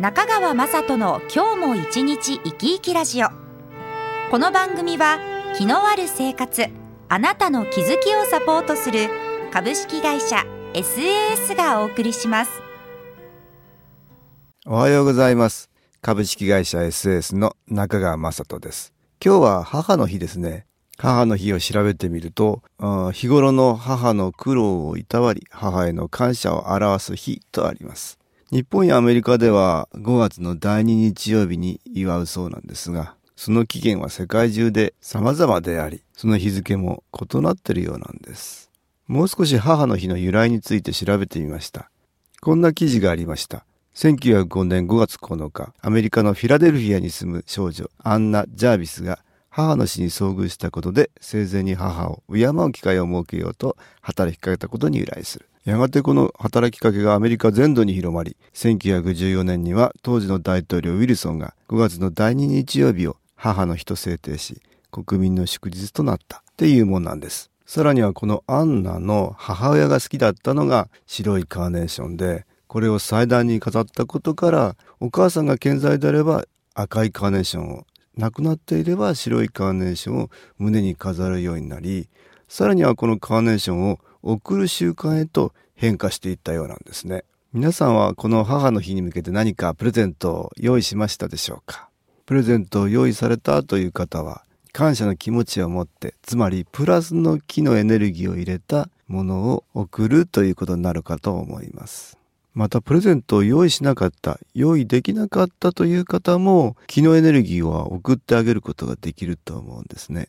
中川雅人の今日も一日生き生きラジオ。この番組は気のある生活あなたの気づきをサポートする株式会社 SAS がお送りします。おはようございます。株式会社 SAS の中川雅人です。今日は母の日ですね。母の日を調べてみると、日頃の母の苦労をいたわり、母への感謝を表す日とあります。日本やアメリカでは5月の第2日曜日に祝うそうなんですが、その期限は世界中で様々であり、その日付も異なっているようなんです。もう少し母の日の由来について調べてみました。こんな記事がありました。1905年5月9日、アメリカのフィラデルフィアに住む少女アンナ・ジャービスが母の死に遭遇したことで生前に母を敬う機会を設けようと働きかけたことに由来する。やがてこの働きかけがアメリカ全土に広まり、1914年には当時の大統領ウィルソンが5月の第2日曜日を母の日と制定し、国民の祝日となったっていうもんなんです。さらにはこのアンナの母親が好きだったのが白いカーネーションで、これを祭壇に飾ったことから、お母さんが健在であれば赤いカーネーションを、亡くなっていれば白いカーネーションを胸に飾るようになり、さらにはこのカーネーションを送る習慣へと変化していったようなんですね。皆さんはこの母の日に向けて何かプレゼントを用意しましたでしょうか？プレゼントを用意されたという方は感謝の気持ちを持ってつまりプラスの気のエネルギーを入れたものを送るということになるかと思います。またプレゼントを用意しなかった用意できなかったという方も気のエネルギーは送ってあげることができると思うんですね。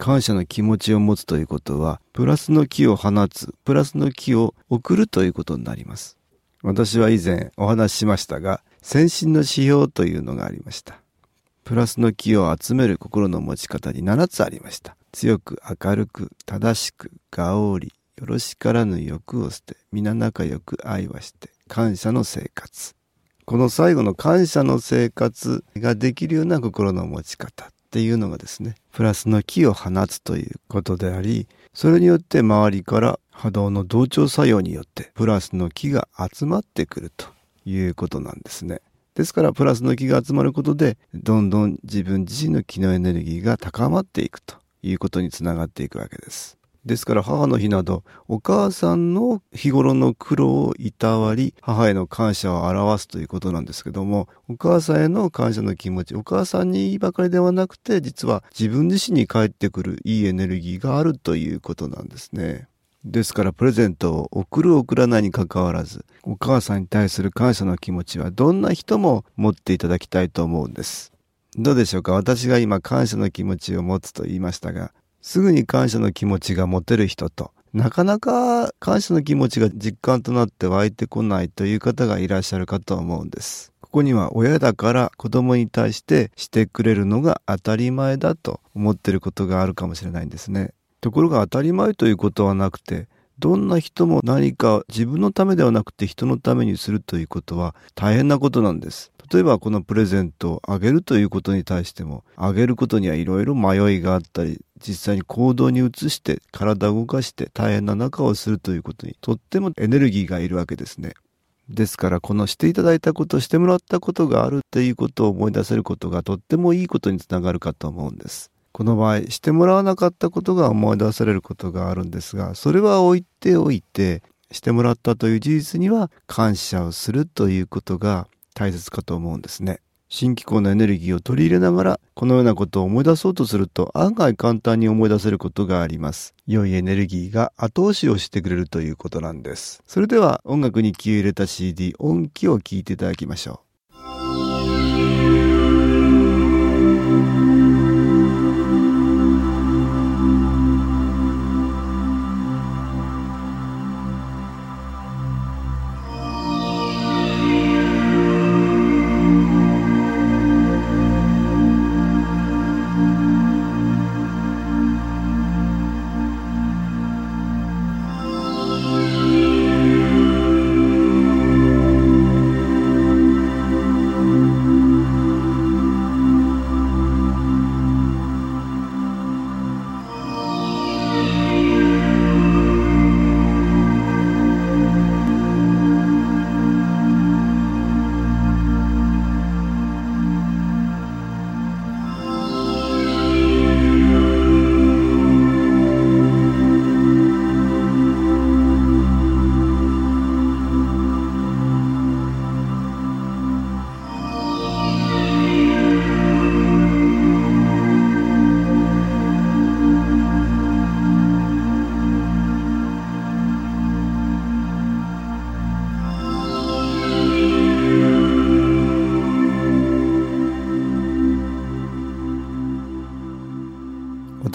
感謝の気持ちを持つということは、プラスの気を放つ、プラスの気を送るということになります。私は以前お話ししましたが、先進の指標というのがありました。プラスの気を集める心の持ち方に7つありました。強く明るく正しくがおりよろしからぬ欲を捨て皆仲良く愛はして感謝の生活この最後の感謝の生活ができるような心の持ち方っていうのがですね、プラスの気を放つということであり、それによって周りから波動の同調作用によってプラスの気が集まってくるということなんですね。ですからプラスの気が集まることでどんどん自分自身の気のエネルギーが高まっていくということにつながっていくわけです。ですから母の日などお母さんの日頃の苦労をいたわり母への感謝を表すということなんですけどもお母さんへの感謝の気持ちお母さんにばかりではなくて実は自分自身に返ってくるいいエネルギーがあるということなんですね。ですからプレゼントを送る送らないにかかわらずお母さんに対する感謝の気持ちはどんな人も持っていただきたいと思うんです。どうでしょうか？私が今感謝の気持ちを持つと言いましたがすぐに感謝の気持ちが持てる人と、なかなか感謝の気持ちが実感となって湧いてこないという方がいらっしゃるかと思うんです。ここには親だから子供に対してしてくれるのが当たり前だと思ってることがあるかもしれないんですね。ところが当たり前ということはなくて、どんな人も何か自分のためではなくて人のためにするということは大変なことなんです。例えばこのプレゼントをあげるということに対しても、あげることにはいろいろ迷いがあったり、実際に行動に移して体を動かして大変な中をするということにとってもエネルギーがいるわけですね。ですからこのしていただいたことしてもらったことがあるっていうことを思い出せることがとってもいいことにつながるかと思うんです。この場合してもらわなかったことが思い出されることがあるんですがそれは置いておいてしてもらったという事実には感謝をするということが大切かと思うんですね。新機構のエネルギーを取り入れながらこのようなことを思い出そうとすると案外簡単に思い出せることがあります。良いエネルギーが後押しをしてくれるということなんです。それでは音楽に気を入れた CD 音機を聴いていただきましょう。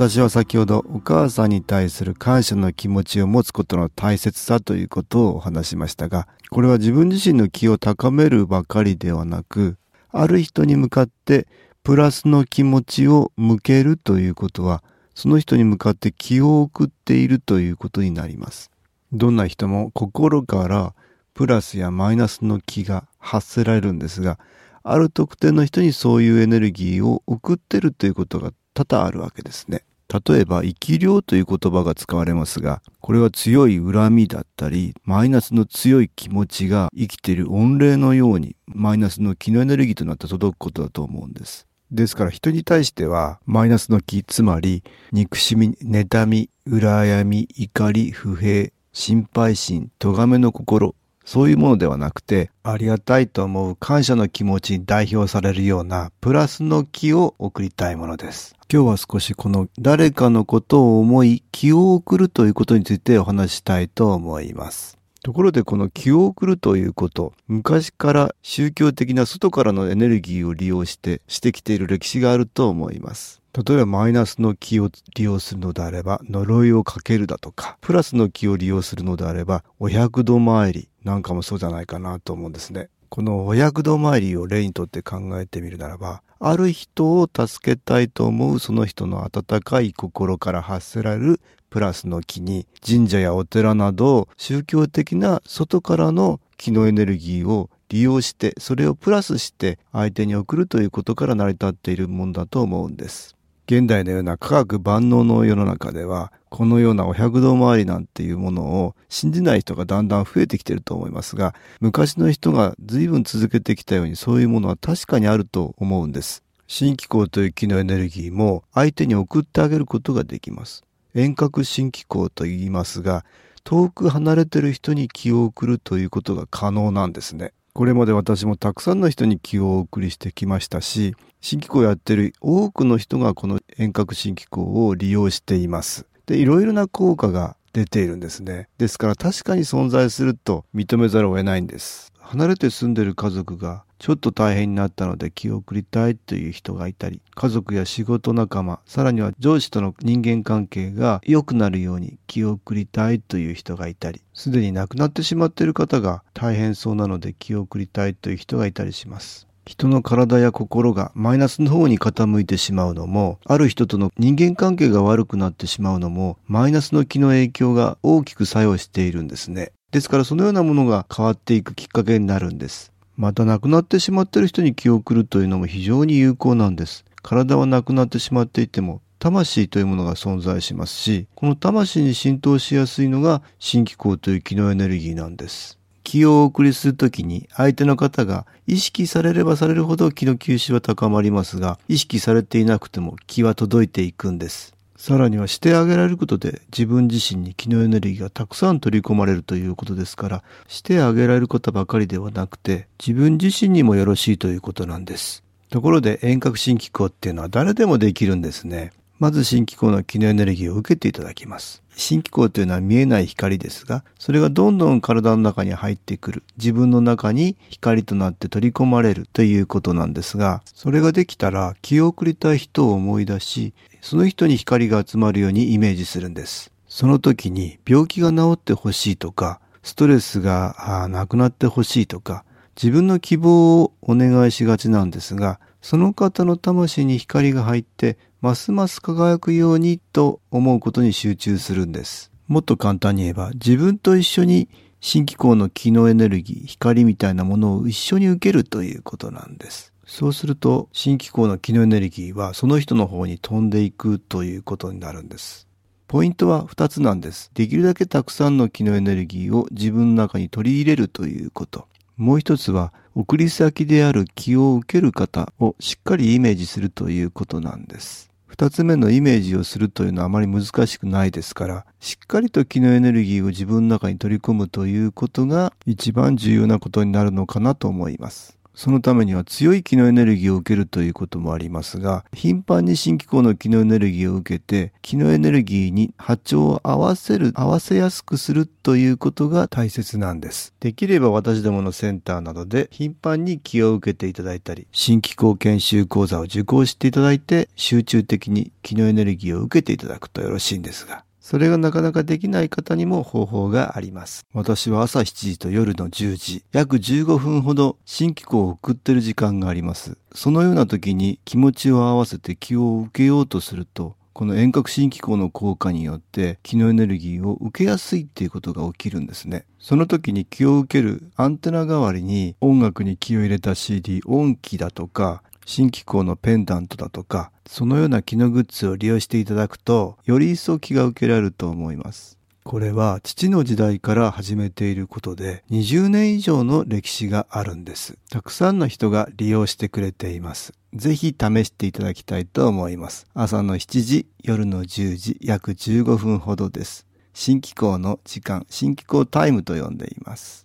私は先ほどお母さんに対する感謝の気持ちを持つことの大切さということをお話しましたが、これは自分自身の気を高めるばかりではなく、ある人に向かってプラスの気持ちを向けるということは、その人に向かって気を送っているということになります。どんな人も心からプラスやマイナスの気が発せられるんですが、ある特定の人にそういうエネルギーを送ってるということが多々あるわけですね。例えば、生き量という言葉が使われますが、これは強い恨みだったり、マイナスの強い気持ちが生きている御礼のように、マイナスの気のエネルギーとなって届くことだと思うんです。ですから人に対しては、マイナスの気、つまり、憎しみ、妬み、羨み、怒り、不平、心配心、咎めの心、そういうものではなくて、ありがたいと思う感謝の気持ちに代表されるようなプラスの気を送りたいものです。今日は少しこの誰かのことを思い気を送るということについてお話したいと思います。ところでこの気を送るということ、昔から宗教的な外からのエネルギーを利用してしてきている歴史があると思います。例えばマイナスの気を利用するのであれば呪いをかけるだとか、プラスの気を利用するのであればお百度参りなんかもそうじゃないかなと思うんですね。このお百度参りを例にとって考えてみるならば、ある人を助けたいと思うその人の温かい心から発せられるプラスの気に神社やお寺など宗教的な外からの気のエネルギーを利用してそれをプラスして相手に送るということから成り立っているもんだと思うんです。現代のような科学万能の世の中ではこのようなお百度回りなんていうものを信じない人がだんだん増えてきてると思いますが昔の人が随分続けてきたようにそういうものは確かにあると思うんです。新機構という気のエネルギーも相手に送ってあげることができます。遠隔新機構と言いますが、遠く離れてる人に気を送るということが可能なんですね。これまで私もたくさんの人に気をお送りしてきましたし、新機構やってる多くの人がこの遠隔新機構を利用しています。で、いろいろな効果が出ているんですね。ですから確かに存在すると認めざるを得ないんです。離れて住んでる家族がちょっと大変になったので気を送りたいという人がいたり、家族や仕事仲間、さらには上司との人間関係が良くなるように気を送りたいという人がいたり、すでに亡くなってしまっている方が大変そうなので気を送りたいという人がいたりします。人の体や心がマイナスの方に傾いてしまうのも、ある人との人間関係が悪くなってしまうのも、マイナスの気の影響が大きく作用しているんですね。ですからそのようなものが変わっていくきっかけになるんです。また亡くなってしまっている人に気を送るというのも非常に有効なんです。体はなくなってしまっていても魂というものが存在しますし、この魂に浸透しやすいのが新機構という気のエネルギーなんです。気をお送りするときに相手の方が意識されればされるほど気の吸収は高まりますが、意識されていなくても気は届いていくんです。さらにはしてあげられることで自分自身に気のエネルギーがたくさん取り込まれるということですから、してあげられることばかりではなくて、自分自身にもよろしいということなんです。ところで遠隔新機構っていうのは誰でもできるんですね。まず新機構の気のエネルギーを受けていただきます。新機構というのは見えない光ですが、それがどんどん体の中に入ってくる。自分の中に光となって取り込まれるということなんですが、それができたら気を送りたい人を思い出し、その人に光が集まるようにイメージするんです。その時に病気が治ってほしいとか、ストレスがなくなってほしいとか、自分の希望をお願いしがちなんですが、その方の魂に光が入って、ますます輝くようにと思うことに集中するんです。もっと簡単に言えば、自分と一緒に新機構の気のエネルギー、光みたいなものを一緒に受けるということなんです。そうすると、新機構の気のエネルギーはその人の方に飛んでいくということになるんです。ポイントは2つなんです。できるだけたくさんの気のエネルギーを自分の中に取り入れるということ。もう一つは、送り先である気を受ける方をしっかりイメージするということなんです。二つ目のイメージをするというのはあまり難しくないですから、しっかりと気のエネルギーを自分の中に取り込むということが一番重要なことになるのかなと思います。そのためには強い気のエネルギーを受けるということもありますが、頻繁に新機構の気のエネルギーを受けて、気のエネルギーに波長を合わせる、合わせやすくするということが大切なんです。できれば私どものセンターなどで頻繁に気を受けていただいたり、新機構研修講座を受講していただいて、集中的に気のエネルギーを受けていただくとよろしいんですが、それがなかなかできない方にも方法があります。私は朝7時と夜の10時、約15分ほど新機構を送ってる時間があります。そのような時に気持ちを合わせて気を受けようとすると、この遠隔新機構の効果によって気のエネルギーを受けやすいっていうことが起きるんですね。その時に気を受けるアンテナ代わりに音楽に気を入れた CD 音機だとか新機構のペンダントだとか、そのような機能グッズを利用していただくと、より一層気が受けられると思います。これは父の時代から始めていることで20年以上の歴史があるんです。たくさんの人が利用してくれています。ぜひ試していただきたいと思います。朝の7時、夜の10時、約15分ほどです。新機構の時間、新機構タイムと呼んでいます。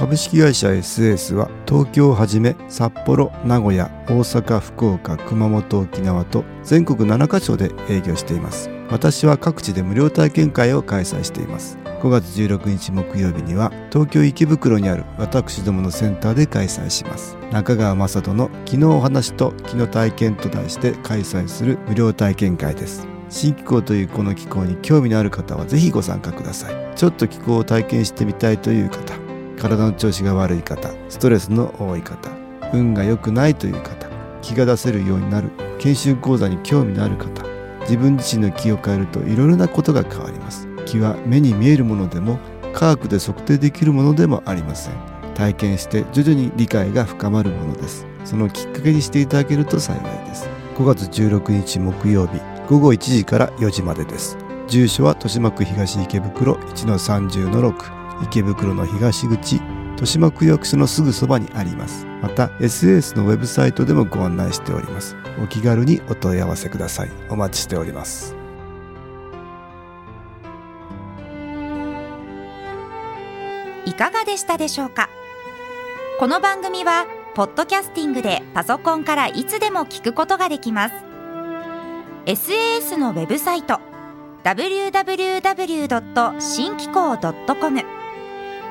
株式会社 SS は東京をはじめ札幌、名古屋、大阪、福岡、熊本、沖縄と全国7カ所で営業しています。私は各地で無料体験会を開催しています。5月16日木曜日には東京池袋にある私どものセンターで開催します。中川雅人の昨日お話と昨日体験と題して開催する無料体験会です。新機構というこの機構に興味のある方はぜひご参加ください。ちょっと気候を体験してみたいという方、体の調子が悪い方ストレスの多い方運が良くないという方気が出せるようになる研修講座に興味のある方自分自身の気を変えるといろいろなことが変わります。気は目に見えるものでも科学で測定できるものでもありません。体験して徐々に理解が深まるものです。そのきっかけにしていただけると幸いです。5月16日木曜日午後1時から4時までです。住所は豊島区東池袋1-30-6池袋の東口豊島区役所のすぐそばにあります。また SS のウェブサイトでもご案内しております。お気軽にお問い合わせください。お待ちしております。いかがでしたでしょうか？この番組はポッドキャスティングでパソコンからいつでも聞くことができます。SAS のウェブサイト www. 新機構 .com